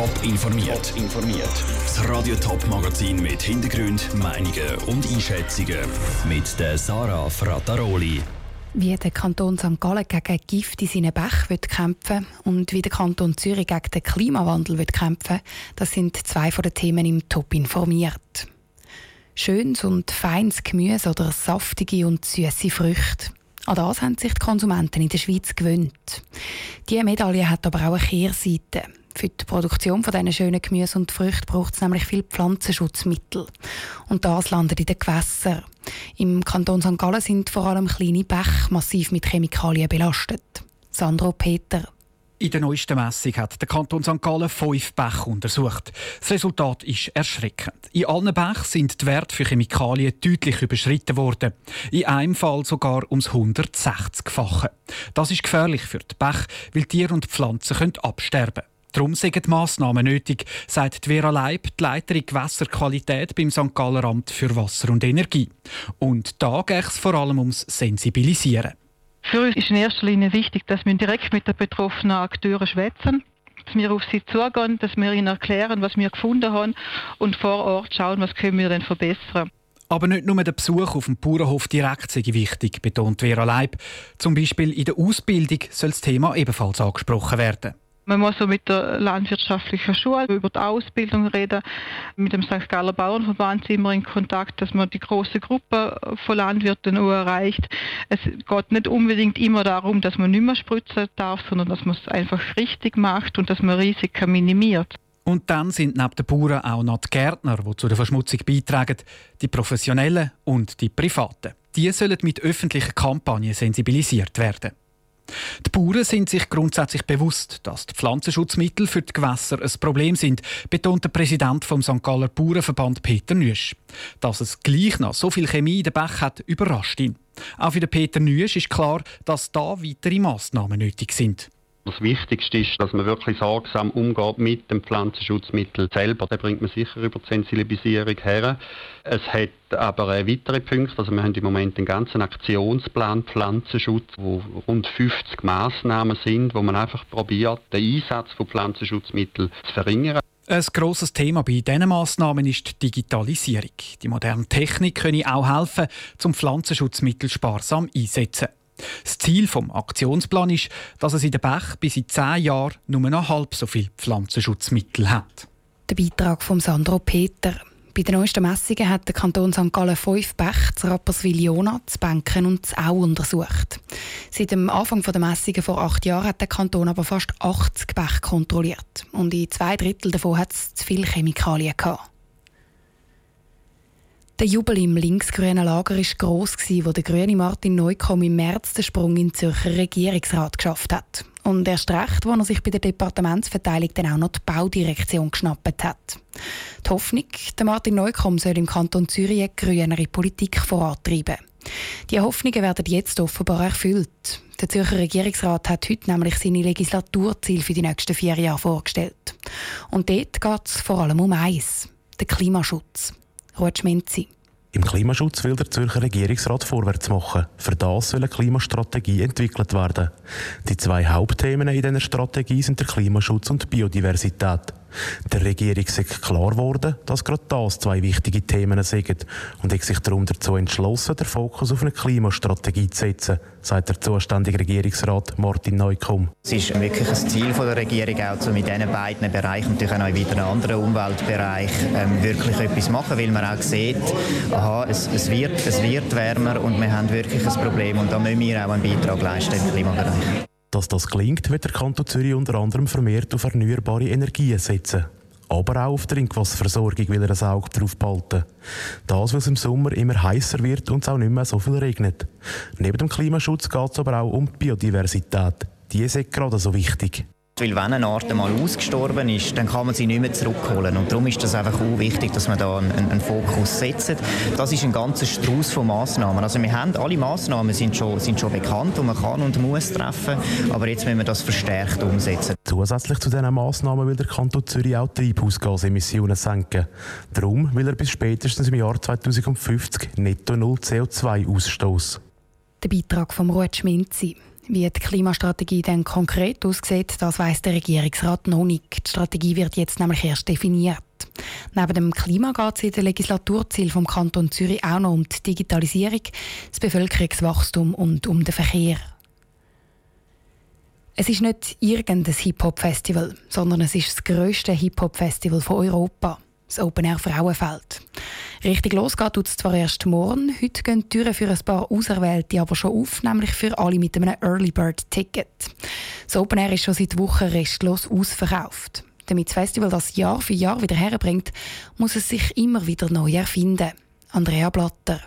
Top informiert. informiert. Das Radio Top Magazin mit Hintergrund, Meinungen und Einschätzungen mit der Sarah Frataroli. Wie der Kanton St. Gallen gegen Gift in seinen Bach wird kämpfen und wie der Kanton Zürich gegen den Klimawandel wird kämpfen, das sind zwei von den Themen im Top informiert. Schönes und feines Gemüse oder saftige und süße Früchte. An das haben sich die Konsumenten in der Schweiz gewöhnt. Diese Medaille hat aber auch eine Kehrseite. Für die Produktion von diesen schönen Gemüse und Früchten braucht es nämlich viel Pflanzenschutzmittel. Und das landet in den Gewässern. Im Kanton St. Gallen sind vor allem kleine Bäche massiv mit Chemikalien belastet. Sandro Peter. In der neuesten Messung hat der Kanton St. Gallen fünf Bäche untersucht. Das Resultat ist erschreckend. In allen Bächen sind die Werte für Chemikalien deutlich überschritten worden. In einem Fall sogar ums 160-fache. Das ist gefährlich für die Bäche, weil Tiere und Pflanzen können absterben Darum sind Massnahmen nötig, sagt Vera Leib, die Leiterin Gewässerqualität beim St. Galler Amt für Wasser und Energie. Und da geht es vor allem ums Sensibilisieren. Für uns ist in erster Linie wichtig, dass wir direkt mit den betroffenen Akteuren schwätzen, dass wir auf sie zugehen, dass wir ihnen erklären, was wir gefunden haben und vor Ort schauen, was können wir denn verbessern. Aber nicht nur der Besuch auf dem Bauernhof direkt sei wichtig, betont Vera Leib. Zum Beispiel in der Ausbildung soll das Thema ebenfalls angesprochen werden. Man muss so mit der landwirtschaftlichen Schule über die Ausbildung reden. Mit dem St. Galler Bauernverband sind wir in Kontakt, dass man die große Gruppe von Landwirten auch erreicht. Es geht nicht unbedingt immer darum, dass man nicht mehr spritzen darf, sondern dass man es einfach richtig macht und dass man Risiken minimiert. Und dann sind neben den Bauern auch noch die Gärtner, die zu der Verschmutzung beitragen, die Professionellen und die Privaten. Die sollen mit öffentlichen Kampagnen sensibilisiert werden. Die Bauern sind sich grundsätzlich bewusst, dass die Pflanzenschutzmittel für die Gewässer ein Problem sind, betont der Präsident vom St. Galler Bauernverband Peter Nüsch. Dass es gleich noch so viel Chemie in den Bach hat, überrascht ihn. Auch für den Peter Nüsch ist klar, dass da weitere Massnahmen nötig sind. Das Wichtigste ist, dass man wirklich sorgsam umgeht mit dem Pflanzenschutzmittel selber. Da bringt man sicher über die Sensibilisierung her. Es hat aber weitere Punkte. Also wir haben im Moment einen ganzen Aktionsplan Pflanzenschutz, wo rund 50 Maßnahmen sind, wo man einfach probiert, den Einsatz von Pflanzenschutzmitteln zu verringern. Ein grosses Thema bei diesen Massnahmen ist die Digitalisierung. Die moderne Technik könne auch helfen, zum Pflanzenschutzmittel sparsam einsetzen. Das Ziel des Aktionsplans ist, dass es in den Bach bis in zehn Jahren nur noch halb so viel Pflanzenschutzmittel hat. Der Beitrag von Sandro Peter. Bei den neuesten Messungen hat der Kanton St. Gallen fünf Bäche, das Rapperswil-Jona, das Bänken und das Au untersucht. Seit dem Anfang der Messungen vor acht Jahren hat der Kanton aber fast 80 Bäche kontrolliert. Und in zwei Drittel davon hat es zu viele Chemikalien gehabt. Der Jubel im linksgrünen Lager war gross, wo der grüne Martin Neukomm im März den Sprung in den Zürcher Regierungsrat geschafft hat. Und erst recht, als er sich bei der Departementsverteilung dann auch noch die Baudirektion geschnappt hat. Die Hoffnung, der Martin Neukomm soll im Kanton Zürich eine grünere Politik vorantreiben. Die Hoffnungen werden jetzt offenbar erfüllt. Der Zürcher Regierungsrat hat heute nämlich seine Legislaturziele für die nächsten vier Jahre vorgestellt. Und dort geht es vor allem um eins, den Klimaschutz. Rutschminzi. Im Klimaschutz will der Zürcher Regierungsrat vorwärts machen. Für das soll eine Klimastrategie entwickelt werden. Die zwei Hauptthemen in dieser Strategie sind der Klimaschutz und Biodiversität. Der Regierung ist klar geworden, dass gerade das zwei wichtige Themen sind und hat sich darum dazu entschlossen, den Fokus auf eine Klimastrategie zu setzen, sagt der zuständige Regierungsrat Martin Neukomm. Es ist wirklich ein Ziel der Regierung, auch mit diesen beiden Bereichen, natürlich auch in einem anderen Umweltbereich, ähm, wirklich etwas machen, weil man auch sieht, aha, es, es, wird, es wird wärmer und wir haben wirklich ein Problem und da müssen wir auch einen Beitrag leisten im Klimabereich. Dass das gelingt, wird der Kanton Zürich unter anderem vermehrt auf erneuerbare Energien setzen. Aber auch auf Trinkwasserversorgung will er ein Auge drauf behalten. Das, weil es im Sommer immer heißer wird und es auch nicht mehr so viel regnet. Neben dem Klimaschutz geht es aber auch um die Biodiversität. Die ist gerade so wichtig. Weil wenn eine Art einmal ausgestorben ist, dann kann man sie nicht mehr zurückholen. Und darum ist das einfach auch wichtig, dass man da einen, einen Fokus setzt. Das ist ein ganzer Strauß von Massnahmen. Also wir haben, alle Massnahmen sind schon, sind schon bekannt und man kann und muss treffen. Aber jetzt müssen wir das verstärkt umsetzen. Zusätzlich zu diesen Massnahmen will der Kanton Zürich auch Treibhausgasemissionen senken. Darum will er bis spätestens im Jahr 2050 netto null CO2 ausstoßen. Der Beitrag vom Ruud Schminzi. Wie die Klimastrategie dann konkret aussieht, das weiß der Regierungsrat noch nicht. Die Strategie wird jetzt nämlich erst definiert. Neben dem Klima geht es in den Legislaturziel vom Kanton Zürich auch noch um die Digitalisierung, das Bevölkerungswachstum und um den Verkehr. Es ist nicht irgendein Hip-Hop-Festival, sondern es ist das grösste Hip-Hop-Festival von Europa, das Open Air Frauenfeld. Richtig losgeht tut es zwar erst morgen, heute gehen die Türen für ein paar Auserwählte aber schon auf, nämlich für alle mit einem Early Bird Ticket. Das Open Air ist schon seit Wochen restlos ausverkauft. Damit das Festival das Jahr für Jahr wieder herbringt, muss es sich immer wieder neu erfinden. Andrea Blatter.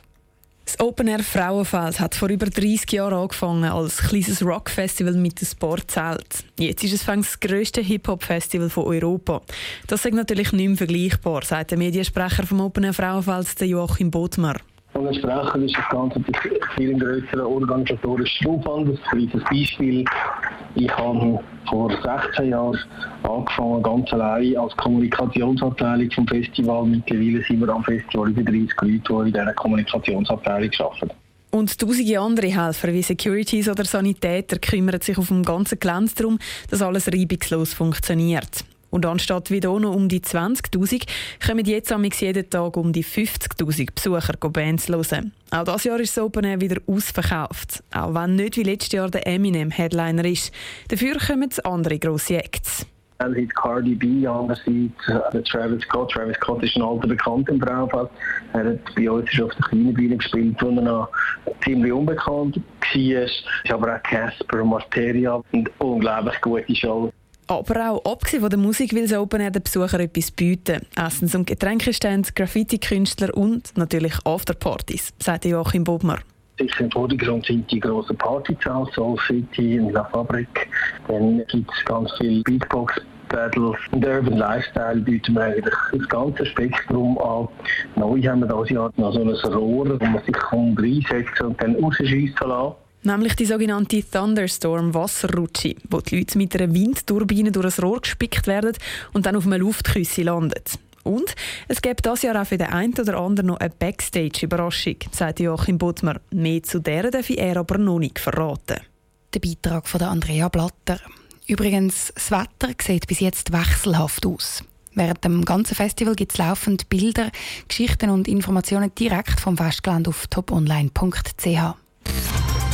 Das Open Air Frauenfeld hat vor über 30 Jahren angefangen als kleines Rockfestival mit dem Sportzelt. Jetzt ist es das grösste Hip-Hop-Festival von Europa. Das ist natürlich nicht mehr vergleichbar, sagt der Mediensprecher vom Open Air Frauenfeld, Joachim Bodmer. Und entsprechend ist das Ganze ein viel größerer organisatorischer Aufwand. Ein kleines Beispiel. Ich habe vor 16 Jahren angefangen, ganz allein als Kommunikationsabteilung vom Festival. Mittlerweile sind wir am Festival über 30 Leute, die in dieser Kommunikationsabteilung arbeiten. Und tausende andere Helfer wie Securities oder Sanitäter kümmern sich auf dem ganzen Gelände darum, dass alles reibungslos funktioniert. Und anstatt wieder noch um die 20.000 kommen jetzt jeden Tag um die 50.000 Besucher Bands hören. Auch dieses Jahr ist das Open Air wieder ausverkauft. Auch wenn nicht wie letztes Jahr der Eminem Headliner ist. Dafür kommen andere grosse Acts. Einerseits Cardi B, andererseits äh, Travis Scott. Travis Scott ist ein alter Bekannter im Traumfall. Er hat bei uns auf der kleinen Bühne gespielt, wo er noch ziemlich unbekannt war. Es ist aber auch Casper, Materia und unglaublich gute Show. Aber auch abgesehen von der Musik will das Open Air den Besuchern etwas bieten. Essens- und Getränkestände, Graffiti-Künstler und natürlich Afterpartys, sagt Joachim Bobmer. Sicher im Vordergrund sind die grossen Partyzahlen, Soul City und La Fabrik. Dann gibt es ganz viele Beatbox Battles. Und Urban Lifestyle bieten wir eigentlich das ganze Spektrum an. Neu haben wir dieses Jahr noch so ein Rohr, wo man sich reinsetzen und dann rausschiessen lassen Nämlich die sogenannte Thunderstorm Wasserrutsche, wo die Leute mit einer Windturbine durch ein Rohr gespickt werden und dann auf einem Luftküsse landet. Und es gibt das Jahr auch für den einen oder anderen noch eine Backstage-Überraschung, sagt Joachim Bodmer. Mehr zu der darf er aber noch nicht verraten. Der Beitrag von Andrea Blatter. Übrigens, das Wetter sieht bis jetzt wechselhaft aus. Während dem ganzen Festival gibt es laufend Bilder, Geschichten und Informationen direkt vom Festgelände auf toponline.ch.